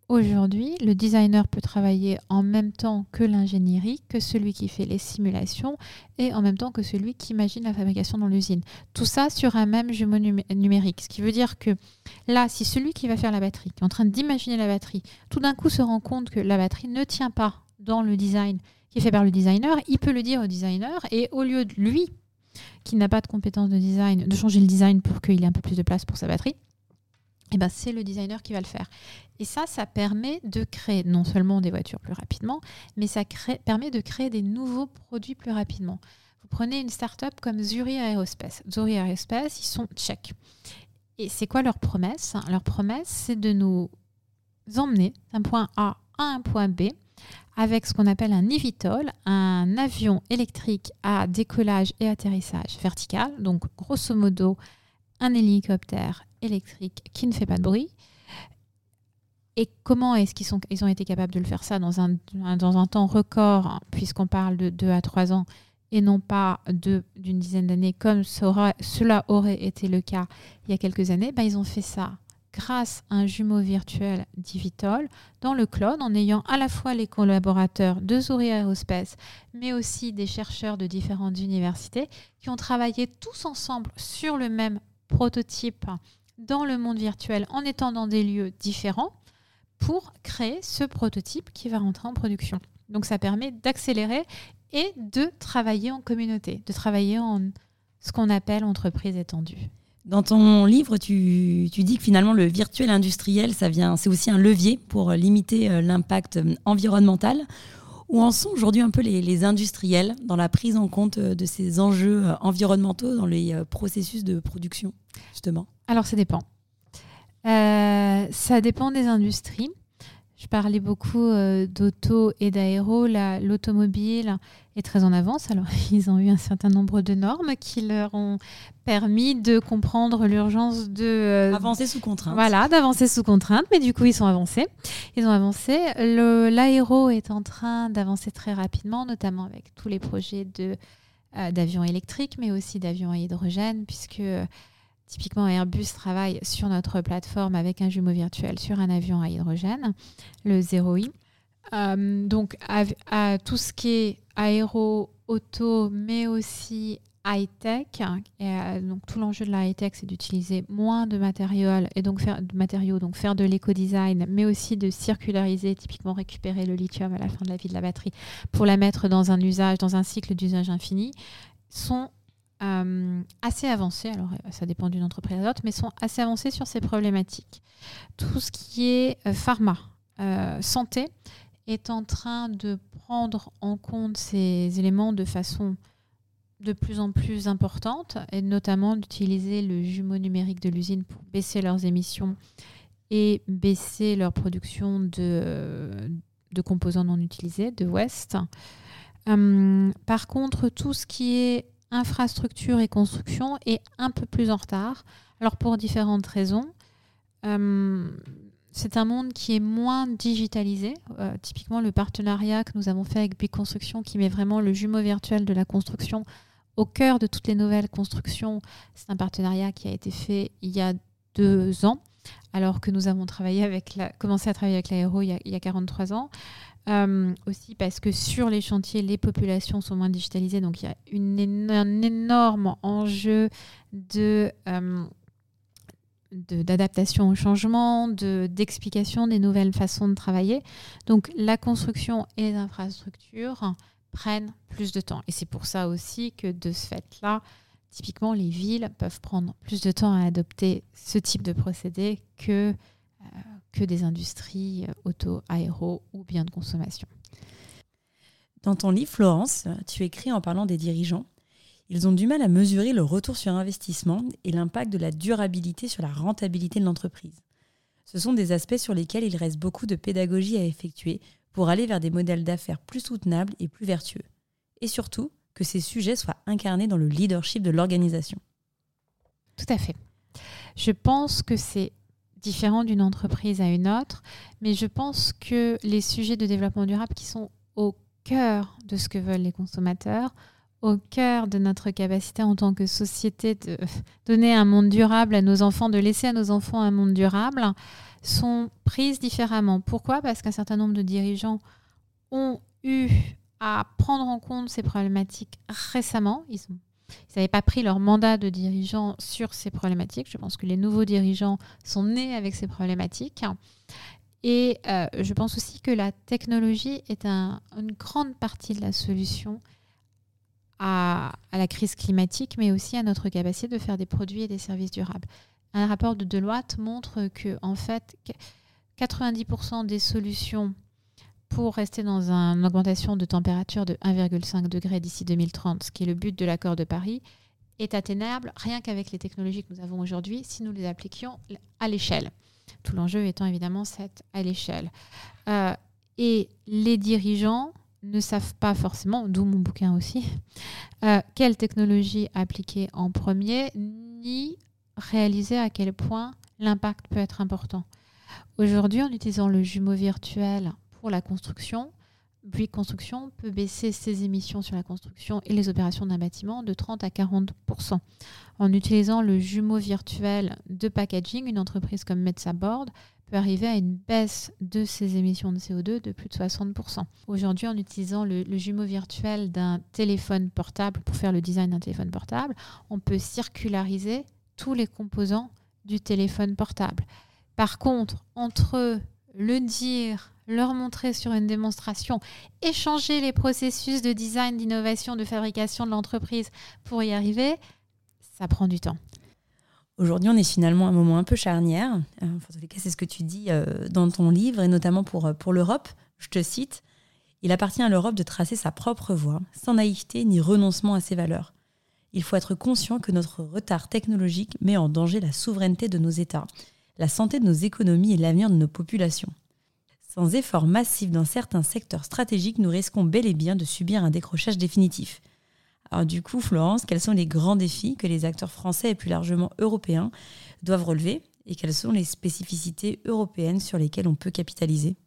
Aujourd'hui, le designer peut travailler en même temps que l'ingénierie, que celui qui fait les simulations et en même temps que celui qui imagine la fabrication dans l'usine. Tout ça sur un même jumeau numérique. Ce qui veut dire que là, si celui qui va faire la batterie, qui est en train d'imaginer la batterie, tout d'un coup se rend compte que la batterie ne tient pas dans le design qui est fait par le designer, il peut le dire au designer et au lieu de lui, qui n'a pas de compétences de design, de changer le design pour qu'il ait un peu plus de place pour sa batterie, eh ben, c'est le designer qui va le faire. Et ça, ça permet de créer non seulement des voitures plus rapidement, mais ça permet de créer des nouveaux produits plus rapidement. Vous prenez une start-up comme Zuri Aerospace. Zuri Aerospace, ils sont tchèques. Et c'est quoi leur promesse? Leur promesse, c'est de nous emmener d'un point A à un point B avec ce qu'on appelle un eVTOL, un avion électrique à décollage et atterrissage vertical. Donc, grosso modo, un hélicoptère électrique qui ne fait pas de bruit. Et comment est-ce qu'ils sont, ils ont été capables de le faire ça dans un, dans un temps record, puisqu'on parle de 2 à 3 ans, et non pas d'une dizaine d'années, comme cela aurait été le cas il y a quelques années? Ben, Ils ont fait ça grâce à un jumeau virtuel Divitol dans le cloud, en ayant à la fois les collaborateurs de Zori Aerospace, mais aussi des chercheurs de différentes universités qui ont travaillé tous ensemble sur le même prototype dans le monde virtuel en étant dans des lieux différents pour créer ce prototype qui va rentrer en production. Donc ça permet d'accélérer et de travailler en communauté, de travailler en ce qu'on appelle entreprise étendue. Dans ton livre, tu, dis que finalement le virtuel industriel, ça vient, c'est aussi un levier pour limiter euh, l'impact euh, environnemental. Où en sont aujourd'hui un peu les, industriels dans la prise en compte euh, de ces enjeux environnementaux dans les processus de production, justement? Alors ça dépend. ça dépend des industries. Je parlais beaucoup euh, d'auto et d'aéro. L'automobile est très en avance. Alors, ils ont eu un certain nombre de normes qui leur ont permis de comprendre l'urgence de... Euh, avancer sous contrainte. Voilà, d'avancer sous contrainte. Mais du coup, ils sont avancés. Ils ont avancé. L'aéro est en train d'avancer très rapidement, notamment avec tous les projets euh, d'avions électriques, mais aussi d'avions à hydrogène, puisque Typiquement, Airbus travaille sur notre plateforme avec un jumeau virtuel sur un avion à hydrogène, le 0i. Euh, donc, tout ce qui est aéro, auto, mais aussi high-tech. Euh, donc, tout l'enjeu de la high-tech, c'est d'utiliser moins de matériaux et donc faire de matériaux, donc faire de l'éco-design, mais aussi de circulariser, typiquement récupérer le lithium à la fin de la vie de la batterie pour la mettre dans un usage, dans un cycle d'usage infini, sont euh, assez avancés, alors euh, ça dépend d'une entreprise à l'autre, mais sont assez avancés sur ces problématiques. Tout ce qui est euh, pharma, santé, est en train de prendre en compte ces éléments de façon de plus en plus importante, et notamment d'utiliser le jumeau numérique de l'usine pour baisser leurs émissions et baisser leur production de, de composants non utilisés, de waste. par contre, tout ce qui est infrastructure et construction est un peu plus en retard. Alors pour différentes raisons. Euh, c'est un monde qui est moins digitalisé. Euh, typiquement, le partenariat que nous avons fait avec Big Construction, qui met vraiment le jumeau virtuel de la construction au cœur de toutes les nouvelles constructions, c'est un partenariat qui a été fait il y a deux ans, alors que nous avons travaillé avec la, commencé à travailler avec l'aéro il, il, y a 43 ans. Euh, aussi parce que sur les chantiers, les populations sont moins digitalisées, donc il y a un énorme enjeu de, euh, d'adaptation au changement, de, d'explication des nouvelles façons de travailler. Donc la construction et les infrastructures prennent plus de temps. Et c'est pour ça aussi que de ce fait-là, typiquement, les villes peuvent prendre plus de temps à adopter ce type de procédé que euh, que des industries euh, auto, aéro ou bien de consommation. Dans ton livre, Florence, tu écris en parlant des dirigeants. Ils ont du mal à mesurer le retour sur investissement et l'impact de la durabilité sur la rentabilité de l'entreprise. Ce sont des aspects sur lesquels il reste beaucoup de pédagogie à effectuer pour aller vers des modèles d'affaires plus soutenables et plus vertueux. Et surtout, que ces sujets soient incarnés dans le leadership de l'organisation. Tout à fait. Je pense que c'est différent d'une entreprise à une autre, mais je pense que les sujets de développement durable qui sont au cœur de ce que veulent les consommateurs, au cœur de notre capacité en tant que société de donner un monde durable à nos enfants, de laisser à nos enfants un monde durable, sont prises différemment. Pourquoi? Parce qu'un certain nombre de dirigeants ont eu à prendre en compte ces problématiques récemment. Ils n'avaient pas pris leur mandat de dirigeant sur ces problématiques. Je pense que les nouveaux dirigeants sont nés avec ces problématiques. Et euh, je pense aussi que la technologie est une grande partie de la solution à, la crise climatique, mais aussi à notre capacité de faire des produits et des services durables. Un rapport de Deloitte montre que, en fait, 90% des solutions pour rester dans une augmentation de température de 1,5 degré d'ici 2030, ce qui est le but de l'accord de Paris, est atteignable rien qu'avec les technologies que nous avons aujourd'hui si nous les appliquions à l'échelle. Tout l'enjeu étant évidemment cette à l'échelle. Euh, et les dirigeants ne savent pas forcément, d'où mon bouquin aussi, euh, quelle technologie appliquer en premier, ni réaliser à quel point l'impact peut être important. Aujourd'hui, en utilisant le jumeau virtuel pour la construction, Bouygues Construction peut baisser ses émissions sur la construction et les opérations d'un bâtiment de 30 à 40% En utilisant le jumeau virtuel de packaging, une entreprise comme Board peut arriver à une baisse de ses émissions de CO2 de plus de 60% Aujourd'hui, en utilisant le jumeau virtuel d'un téléphone portable pour faire le design d'un téléphone portable, on peut circulariser tous les composants du téléphone portable. Par contre, entre le dire, leur montrer sur une démonstration, échanger les processus de design, d'innovation, de fabrication de l'entreprise pour y arriver, ça prend du temps. Aujourd'hui, on est finalement à un moment un peu charnière. Euh, en tous les cas, c'est ce que tu dis euh, dans ton livre, et notamment pour, euh, pour l'Europe. Je te cite Il appartient à l'Europe de tracer sa propre voie, sans naïveté ni renoncement à ses valeurs. Il faut être conscient que notre retard technologique met en danger la souveraineté de nos États, la santé de nos économies et l'avenir de nos populations. Sans effort massif dans certains secteurs stratégiques, nous risquons bel et bien de subir un décrochage définitif. Alors du coup, Florence, quels sont les grands défis que les acteurs français et plus largement européens doivent relever et quelles sont les spécificités européennes sur lesquelles on peut capitaliser?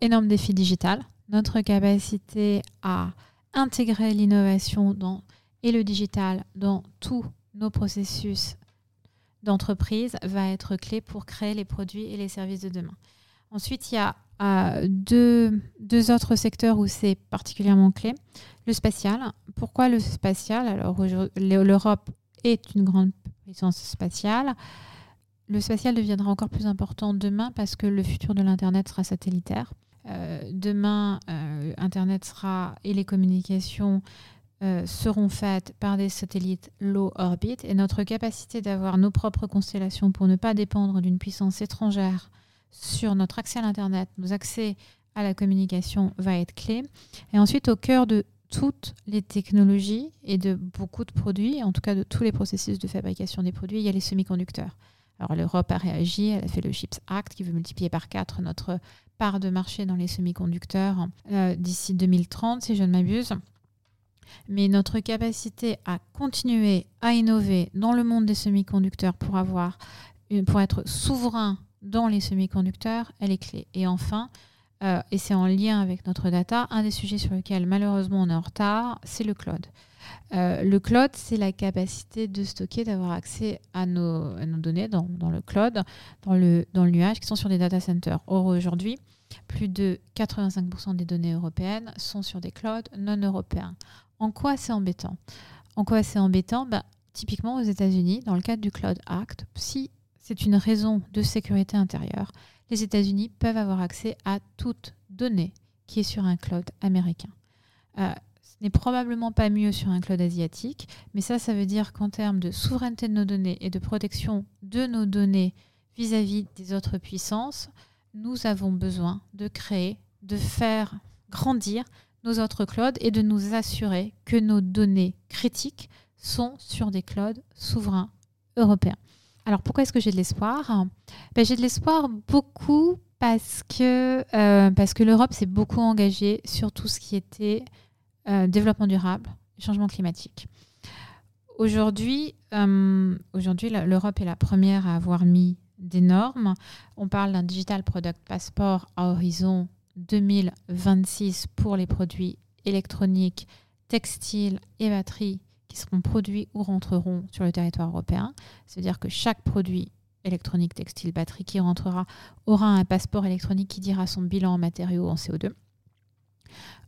Énorme défi digital. Notre capacité à intégrer l'innovation et le digital dans tous nos processus d'entreprise va être clé pour créer les produits et les services de demain. Ensuite, il y a euh, deux, deux, autres secteurs où c'est particulièrement clé. Le spatial. Pourquoi le spatial? Alors, l'Europe est une grande puissance spatiale. Le spatial deviendra encore plus important demain parce que le futur de l'Internet sera satellitaire. Euh, demain, euh, Internet sera et les communications euh, seront faites par des satellites low orbit et notre capacité d'avoir nos propres constellations pour ne pas dépendre d'une puissance étrangère sur notre accès à l'Internet, nos accès à la communication va être clé. Et ensuite, au cœur de toutes les technologies et de beaucoup de produits, en tout cas de tous les processus de fabrication des produits, il y a les semi-conducteurs. Alors l'Europe a réagi, elle a fait le Chips Act qui veut multiplier par 4 notre part de marché dans les semi-conducteurs euh, d'ici 2030, si je ne m'abuse. Mais notre capacité à continuer à innover dans le monde des semi-conducteurs pour, avoir, pour être souverain dans les semi-conducteurs, elle est clé. Et enfin, euh, et c'est en lien avec notre data, un des sujets sur lesquels malheureusement on est en retard, c'est le cloud. Euh, le cloud, c'est la capacité de stocker, d'avoir accès à nos, données dans, le cloud, dans le, dans le nuage, qui sont sur des data centers. Or, aujourd'hui, plus de 85% des données européennes sont sur des clouds non européens. En quoi c'est embêtant? En quoi c'est embêtant? Ben, Typiquement aux États-Unis, dans le cadre du Cloud Act, si c'est une raison de sécurité intérieure, les États-Unis peuvent avoir accès à toute donnée qui est sur un cloud américain. Euh, ce n'est probablement pas mieux sur un cloud asiatique, mais ça, ça veut dire qu'en termes de souveraineté de nos données et de protection de nos données vis-à-vis des autres puissances, nous avons besoin de créer, de faire grandir nos autres clouds et de nous assurer que nos données critiques sont sur des clouds souverains européens. Alors pourquoi est-ce que j'ai de l'espoir? Ben, J'ai de l'espoir beaucoup parce que, euh, parce que l'Europe s'est beaucoup engagée sur tout ce qui était euh, développement durable, changement climatique. Aujourd'hui, euh, aujourd'hui l'Europe est la première à avoir mis des normes. On parle d'un Digital Product Passport à horizon 2026 pour les produits électroniques, textiles et batteries qui seront produits ou rentreront sur le territoire européen. C'est-à-dire que chaque produit électronique, textile, batterie qui rentrera aura un passeport électronique qui dira son bilan en matériaux en CO2.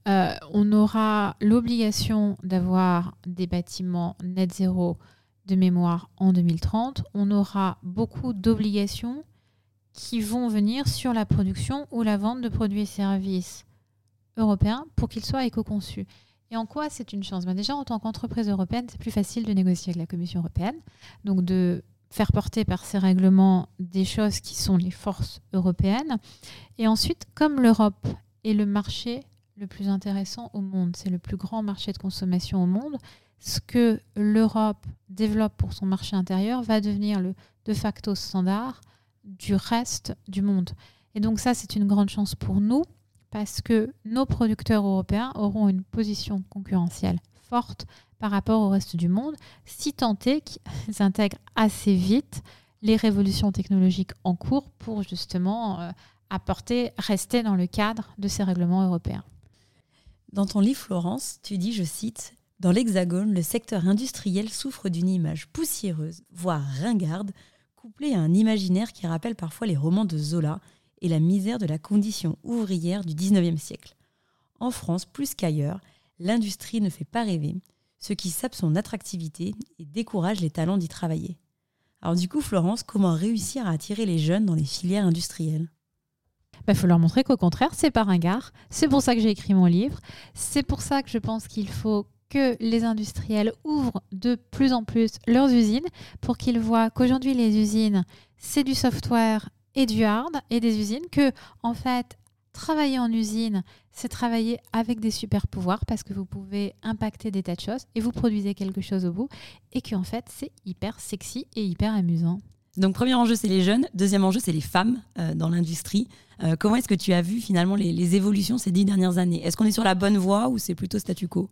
Euh, on aura l'obligation d'avoir des bâtiments net zéro de mémoire en 2030. On aura beaucoup d'obligations qui vont venir sur la production ou la vente de produits et services européens pour qu'ils soient éco-conçus. Et en quoi c'est une chance? Ben Déjà, en tant qu'entreprise européenne, c'est plus facile de négocier avec la Commission européenne, donc de faire porter par ces règlements des choses qui sont les forces européennes. Et ensuite, comme l'Europe est le marché le plus intéressant au monde, c'est le plus grand marché de consommation au monde, ce que l'Europe développe pour son marché intérieur va devenir le de facto standard du reste du monde. Et donc ça, c'est une grande chance pour nous parce que nos producteurs européens auront une position concurrentielle forte par rapport au reste du monde, si tant est qu'ils intègrent assez vite les révolutions technologiques en cours pour justement euh, apporter, rester dans le cadre de ces règlements européens. Dans ton livre, Florence, tu dis, je cite, Dans l'Hexagone, le secteur industriel souffre d'une image poussiéreuse, voire ringarde, couplée à un imaginaire qui rappelle parfois les romans de Zola et la misère de la condition ouvrière du XIXe siècle. En France, plus qu'ailleurs, l'industrie ne fait pas rêver, ce qui sape son attractivité et décourage les talents d'y travailler. Alors du coup, Florence, comment réussir à attirer les jeunes dans les filières industrielles? Il bah, faut leur montrer qu'au contraire, c'est pas ringard. C'est pour ça que j'ai écrit mon livre. C'est pour ça que je pense qu'il faut que les industriels ouvrent de plus en plus leurs usines pour qu'ils voient qu'aujourd'hui les usines, c'est du software et du hard et des usines que en fait travailler en usine, c'est travailler avec des super pouvoirs parce que vous pouvez impacter des tas de choses et vous produisez quelque chose au bout et qu'en fait c'est hyper sexy et hyper amusant. Donc, premier enjeu, c'est les jeunes. Deuxième enjeu, c'est les femmes dans l'industrie. comment est-ce que tu as vu finalement les, les évolutions ces dix dernières années? Est-ce qu'on est sur la bonne voie ou c'est plutôt statu quo?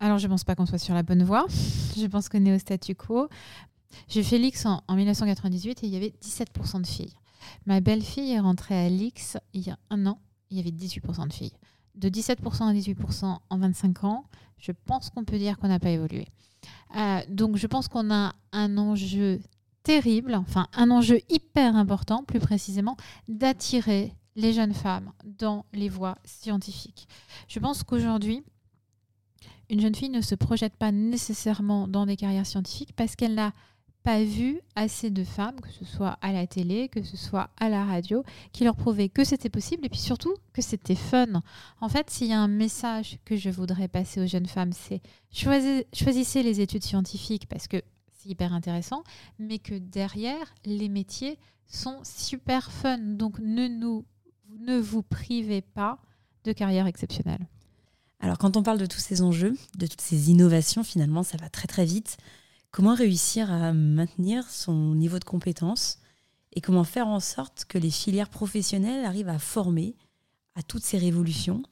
Alors, je ne pense pas qu'on soit sur la bonne voie. Je pense qu'on est au statu quo. J'ai fait l'X en, 1998 et il y avait 17% de filles. Ma belle-fille est rentrée à l'X il y a un an, il y avait 18% de filles. De 17% à 18% en 25 ans, je pense qu'on peut dire qu'on n'a pas évolué. Euh, donc je pense qu'on a un enjeu terrible, enfin un enjeu hyper important, plus précisément, d'attirer les jeunes femmes dans les voies scientifiques. Je pense qu'aujourd'hui, une jeune fille ne se projette pas nécessairement dans des carrières scientifiques parce qu'elle n'a pas vu assez de femmes, que ce soit à la télé, que ce soit à la radio, qui leur prouvaient que c'était possible et puis surtout que c'était fun. En fait, s'il y a un message que je voudrais passer aux jeunes femmes, c'est choisissez les études scientifiques parce que c'est hyper intéressant, mais que derrière, les métiers sont super fun. Donc ne, vous privez pas de carrière exceptionnelle. Alors quand on parle de tous ces enjeux, de toutes ces innovations, finalement, ça va très très vite. Comment réussir à maintenir son niveau de compétence et comment faire en sorte que les filières professionnelles arrivent à former à toutes ces révolutions?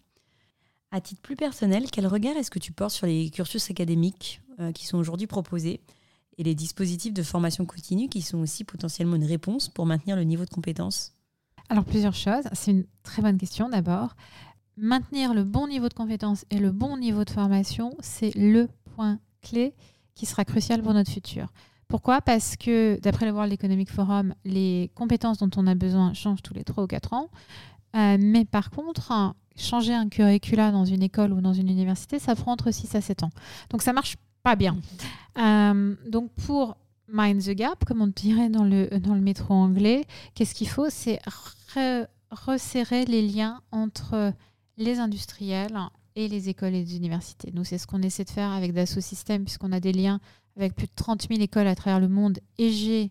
À titre plus personnel, quel regard est-ce que tu portes sur les cursus académiques euh, qui sont aujourd'hui proposés et les dispositifs de formation continue qui sont aussi potentiellement une réponse pour maintenir le niveau de compétence? Alors plusieurs choses. C'est une très bonne question d'abord. Maintenir le bon niveau de compétence et le bon niveau de formation, c'est le point clé qui sera crucial pour notre futur. Pourquoi? Parce que, d'après le World Economic Forum, les compétences dont on a besoin changent tous les 3 ou 4 ans. Euh, mais par contre, changer un curricula dans une école ou dans une université, ça prend entre 6 à 7 ans. Donc ça marche pas bien. Euh, donc pour mind the gap, comme on dirait dans le, dans le métro anglais, qu'est-ce qu'il faut? C'est resserrer les liens entre les industriels et les écoles et les universités. Nous, c'est ce qu'on essaie de faire avec Dassault Systèmes, puisqu'on a des liens avec plus de 30 000 écoles à travers le monde. Et j'ai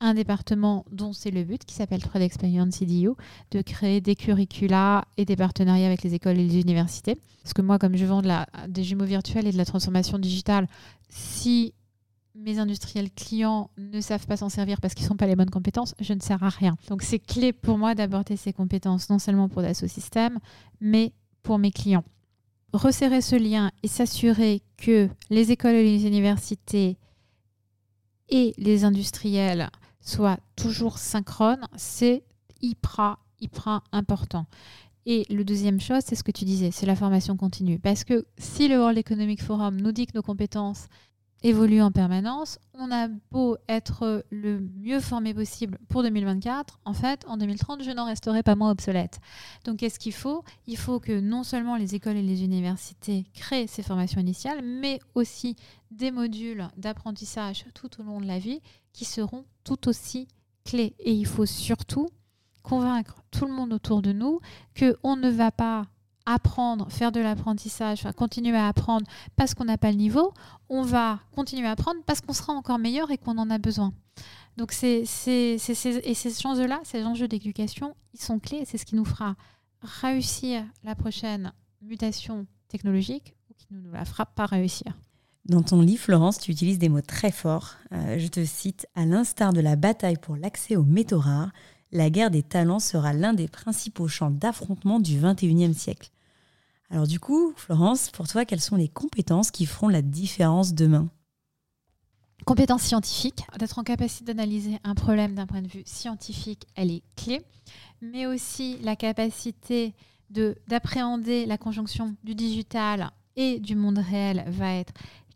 un département dont c'est le but, qui s'appelle Trade Experience CDU, de créer des curricula et des partenariats avec les écoles et les universités. Parce que moi, comme je vends de la, des jumeaux virtuels et de la transformation digitale, si mes industriels clients ne savent pas s'en servir parce qu'ils ne sont pas les bonnes compétences, je ne sers à rien. Donc c'est clé pour moi d'aborder ces compétences, non seulement pour Dassault Systèmes, mais pour mes clients resserrer ce lien et s'assurer que les écoles et les universités et les industriels soient toujours synchrones, c'est hyper, hyper important. Et le deuxième chose, c'est ce que tu disais, c'est la formation continue. Parce que si le World Economic Forum nous dit que nos compétences évolue en permanence. On a beau être le mieux formé possible pour 2024, en fait, en 2030, je n'en resterai pas moins obsolète. Donc, qu'est-ce qu'il faut? Il faut que non seulement les écoles et les universités créent ces formations initiales, mais aussi des modules d'apprentissage tout au long de la vie qui seront tout aussi clés. Et il faut surtout convaincre tout le monde autour de nous qu'on ne va pas apprendre, faire de l'apprentissage, continuer à apprendre parce qu'on n'a pas le niveau, on va continuer à apprendre parce qu'on sera encore meilleur et qu'on en a besoin. Donc c'est, et ces enjeux-là, ces enjeux d'éducation, ils sont clés c'est ce qui nous fera réussir la prochaine mutation technologique ou qui ne nous la fera pas réussir. Dans ton livre, Florence, tu utilises des mots très forts. Euh, je te cite, à l'instar de la bataille pour l'accès aux métaux rares, la guerre des talents sera l'un des principaux champs d'affrontement du XXIe siècle. Alors du coup, Florence, pour toi, quelles sont les compétences qui feront la différence demain? Compétences scientifiques, d'être en capacité d'analyser un problème d'un point de vue scientifique, elle est clé, mais aussi la capacité d'appréhender la conjonction du digital et du monde réel va être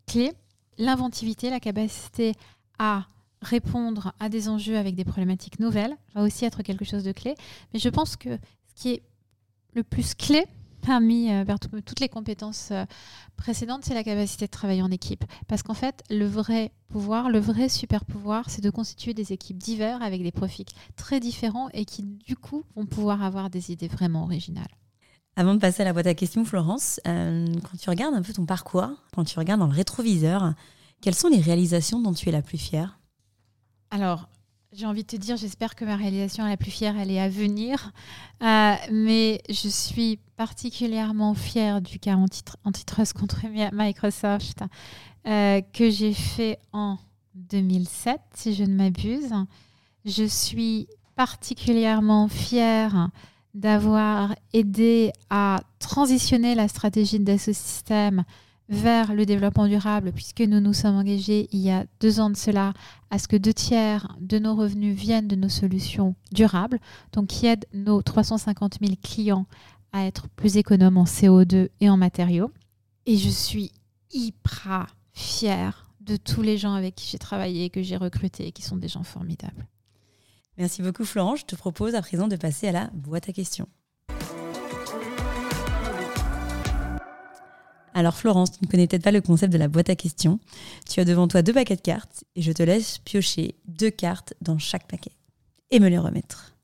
clé. L'inventivité, la capacité à répondre à des enjeux avec des problématiques nouvelles va aussi être quelque chose de clé. Mais je pense que ce qui est le plus clé, parmi euh, toutes les compétences euh, précédentes, c'est la capacité de travailler en équipe. Parce qu'en fait, le vrai pouvoir, le vrai super pouvoir, c'est de constituer des équipes diverses avec des profils très différents et qui, du coup, vont pouvoir avoir des idées vraiment originales. Avant de passer à la boîte à questions, Florence, euh, quand tu regardes un peu ton parcours, quand tu regardes dans le rétroviseur, quelles sont les réalisations dont tu es la plus fière? Alors, j'ai envie de te dire, j'espère que ma réalisation la plus fière, elle est à venir. Euh, mais je suis particulièrement fière du cas antitrust contre Microsoft euh, que j'ai fait en 2007, si je ne m'abuse. Je suis particulièrement fière d'avoir aidé à transitionner la stratégie d'Assosystème vers le développement durable, puisque nous nous sommes engagés il y a deux ans de cela à ce que deux tiers de nos revenus viennent de nos solutions durables, donc qui aident nos 350 000 clients à être plus économes en CO2 et en matériaux. Et je suis hyper fière de tous les gens avec qui j'ai travaillé, que j'ai recrutés, qui sont des gens formidables. Merci beaucoup Florence. Je te propose à présent de passer à la boîte à questions. Alors Florence, tu ne connais peut-être pas le concept de la boîte à questions. Tu as devant toi deux paquets de cartes et je te laisse piocher deux cartes dans chaque paquet et me les remettre.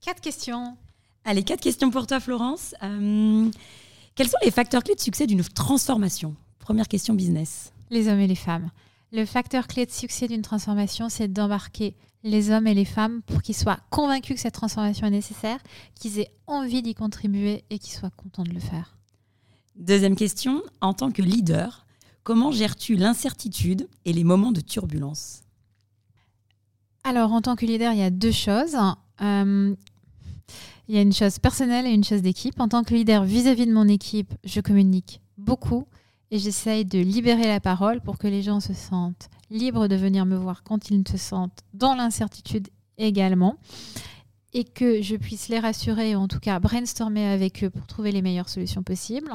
Quatre questions. Allez, quatre questions pour toi Florence. Euh, quels sont les facteurs clés de succès d'une transformation? Première question business. Les hommes et les femmes. Le facteur clé de succès d'une transformation, c'est d'embarquer les hommes et les femmes pour qu'ils soient convaincus que cette transformation est nécessaire, qu'ils aient envie d'y contribuer et qu'ils soient contents de le faire. Deuxième question, en tant que leader, comment gères-tu l'incertitude et les moments de turbulence? Alors, en tant que leader, il y a deux choses. Euh, il y a une chose personnelle et une chose d'équipe. En tant que leader vis-à-vis de mon équipe, je communique beaucoup et j'essaye de libérer la parole pour que les gens se sentent libres de venir me voir quand ils se sentent dans l'incertitude également et que je puisse les rassurer, ou en tout cas brainstormer avec eux pour trouver les meilleures solutions possibles.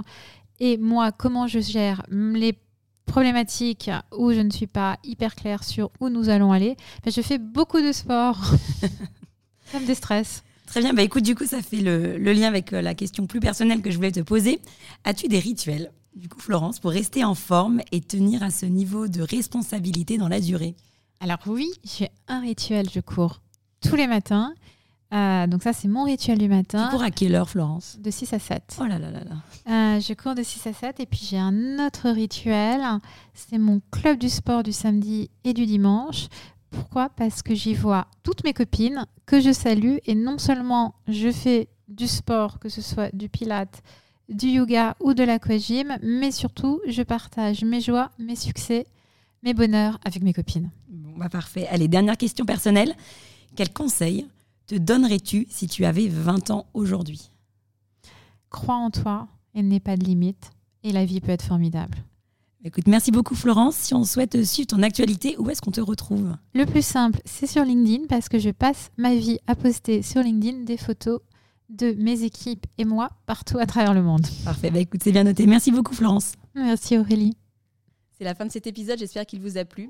Et moi, comment je gère les problématiques où je ne suis pas hyper claire sur où nous allons aller? Ben, Je fais beaucoup de sport, comme des stress. Très bien, bah écoute, du coup, ça fait le, le lien avec euh, la question plus personnelle que je voulais te poser. As-tu des rituels, du coup, Florence, pour rester en forme et tenir à ce niveau de responsabilité dans la durée? Alors oui, j'ai un rituel, je cours tous les matins. Euh, donc ça, c'est mon rituel du matin. Tu cours à quelle heure, Florence De 6 à 7. Oh là là là là. Euh, je cours de 6 à 7 et puis j'ai un autre rituel. C'est mon club du sport du samedi et du dimanche. Pourquoi? Parce que j'y vois toutes mes copines que je salue et non seulement je fais du sport, que ce soit du pilate, du yoga ou de l'aquagym, mais surtout je partage mes joies, mes succès, mes bonheurs avec mes copines. Bon, bah parfait. Allez, dernière question personnelle. Quel conseil te donnerais-tu si tu avais 20 ans aujourd'hui? Crois en toi et n'aie pas de limite et la vie peut être formidable. Écoute, merci beaucoup Florence. Si on souhaite suivre ton actualité, où est-ce qu'on te retrouve? Le plus simple, c'est sur LinkedIn parce que je passe ma vie à poster sur LinkedIn des photos de mes équipes et moi partout à travers le monde. Parfait, bah écoute, c'est bien noté. Merci beaucoup Florence. Merci Aurélie. C'est la fin de cet épisode, j'espère qu'il vous a plu.